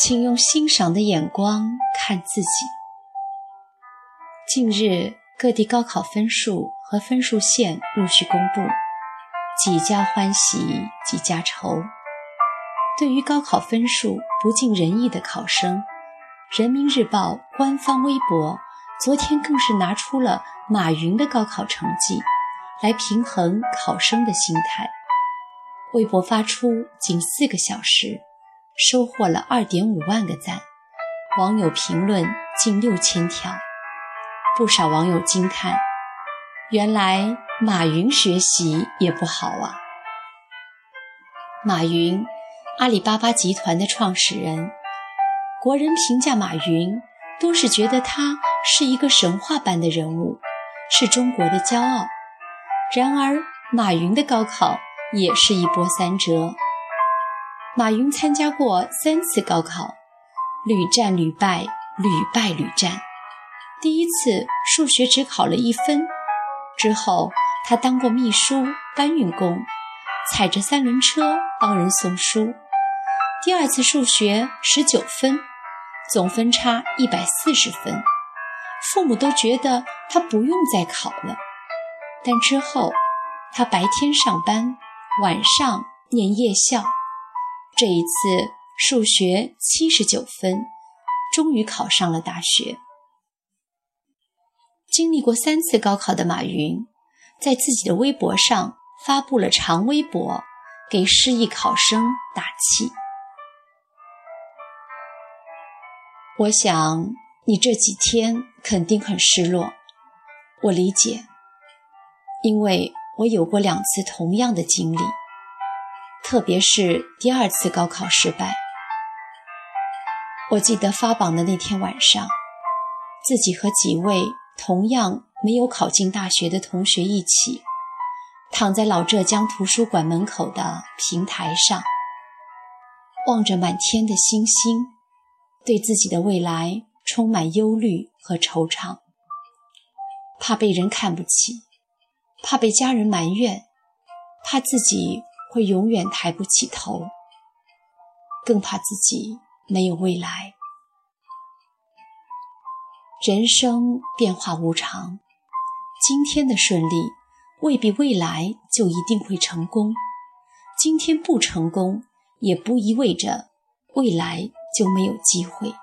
请用欣赏的眼光看自己。近日，各地高考分数和分数线陆续公布，几家欢喜几家愁。对于高考分数不尽人意的考生，《人民日报》官方微博昨天更是拿出了马云的高考成绩，来平衡考生的心态。微博发出仅四个小时，收获了二点五万个赞，网友评论近六千条。不少网友惊叹：“原来马云学习也不好啊！”马云，阿里巴巴集团的创始人。国人评价马云，都是觉得他是一个神话般的人物，是中国的骄傲。然而，马云的高考也是一波三折。马云参加过三次高考，屡战屡败，屡败屡战。第一次数学只考了一分，之后他当过秘书、搬运工，踩着三轮车帮人送书。第二次数学十九分。总分差一百四十分，父母都觉得他不用再考了。但之后，他白天上班，晚上念夜校。这一次数学七十九分，终于考上了大学。经历过三次高考的马云，在自己的微博上发布了长微博，给失意考生打气。我想你这几天肯定很失落，我理解，因为我有过两次同样的经历，特别是第二次高考失败。我记得发榜的那天晚上，自己和几位同样没有考进大学的同学一起，躺在老浙江图书馆门口的平台上，望着满天的星星。对自己的未来充满忧虑和惆怅，怕被人看不起，怕被家人埋怨，怕自己会永远抬不起头，更怕自己没有未来。人生变化无常，今天的顺利未必未来就一定会成功，今天不成功也不意味着未来。就没有机会。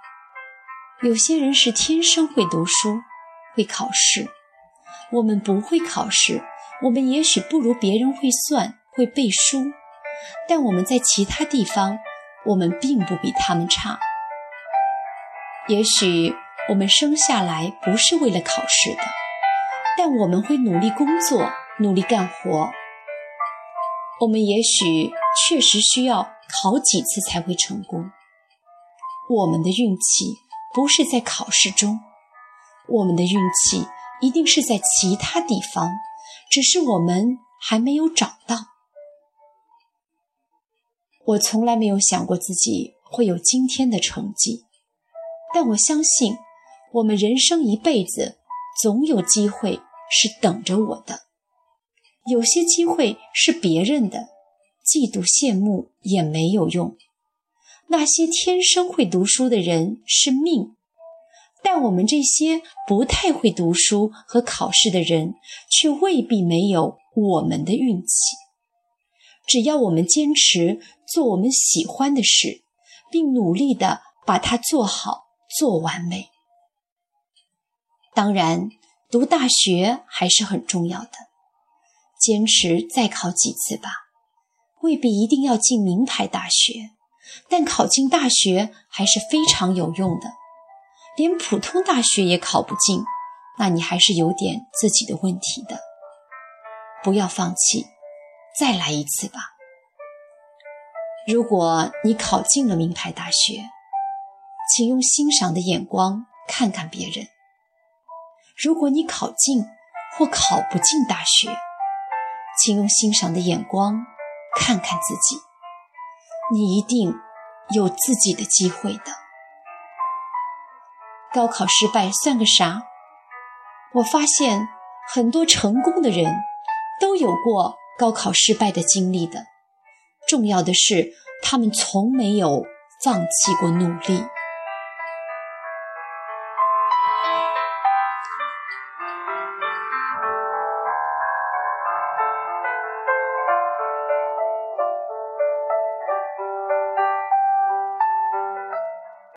有些人是天生会读书、会考试，我们不会考试，我们也许不如别人会算、会背书，但我们在其他地方，我们并不比他们差。也许我们生下来不是为了考试的，但我们会努力工作、努力干活。我们也许确实需要考几次才会成功。我们的运气不是在考试中，我们的运气一定是在其他地方，只是我们还没有找到。我从来没有想过自己会有今天的成绩，但我相信，我们人生一辈子总有机会是等着我的。有些机会是别人的，嫉妒羡慕也没有用。那些天生会读书的人是命，但我们这些不太会读书和考试的人，却未必没有我们的运气。只要我们坚持做我们喜欢的事，并努力的把它做好、做完美。当然，读大学还是很重要的，坚持再考几次吧，未必一定要进名牌大学。但考进大学还是非常有用的，连普通大学也考不进，那你还是有点自己的问题的。不要放弃，再来一次吧。如果你考进了名牌大学，请用欣赏的眼光看看别人；如果你考进或考不进大学，请用欣赏的眼光看看自己。你一定有自己的机会的。高考失败算个啥？我发现很多成功的人都有过高考失败的经历的。重要的是，他们从没有放弃过努力。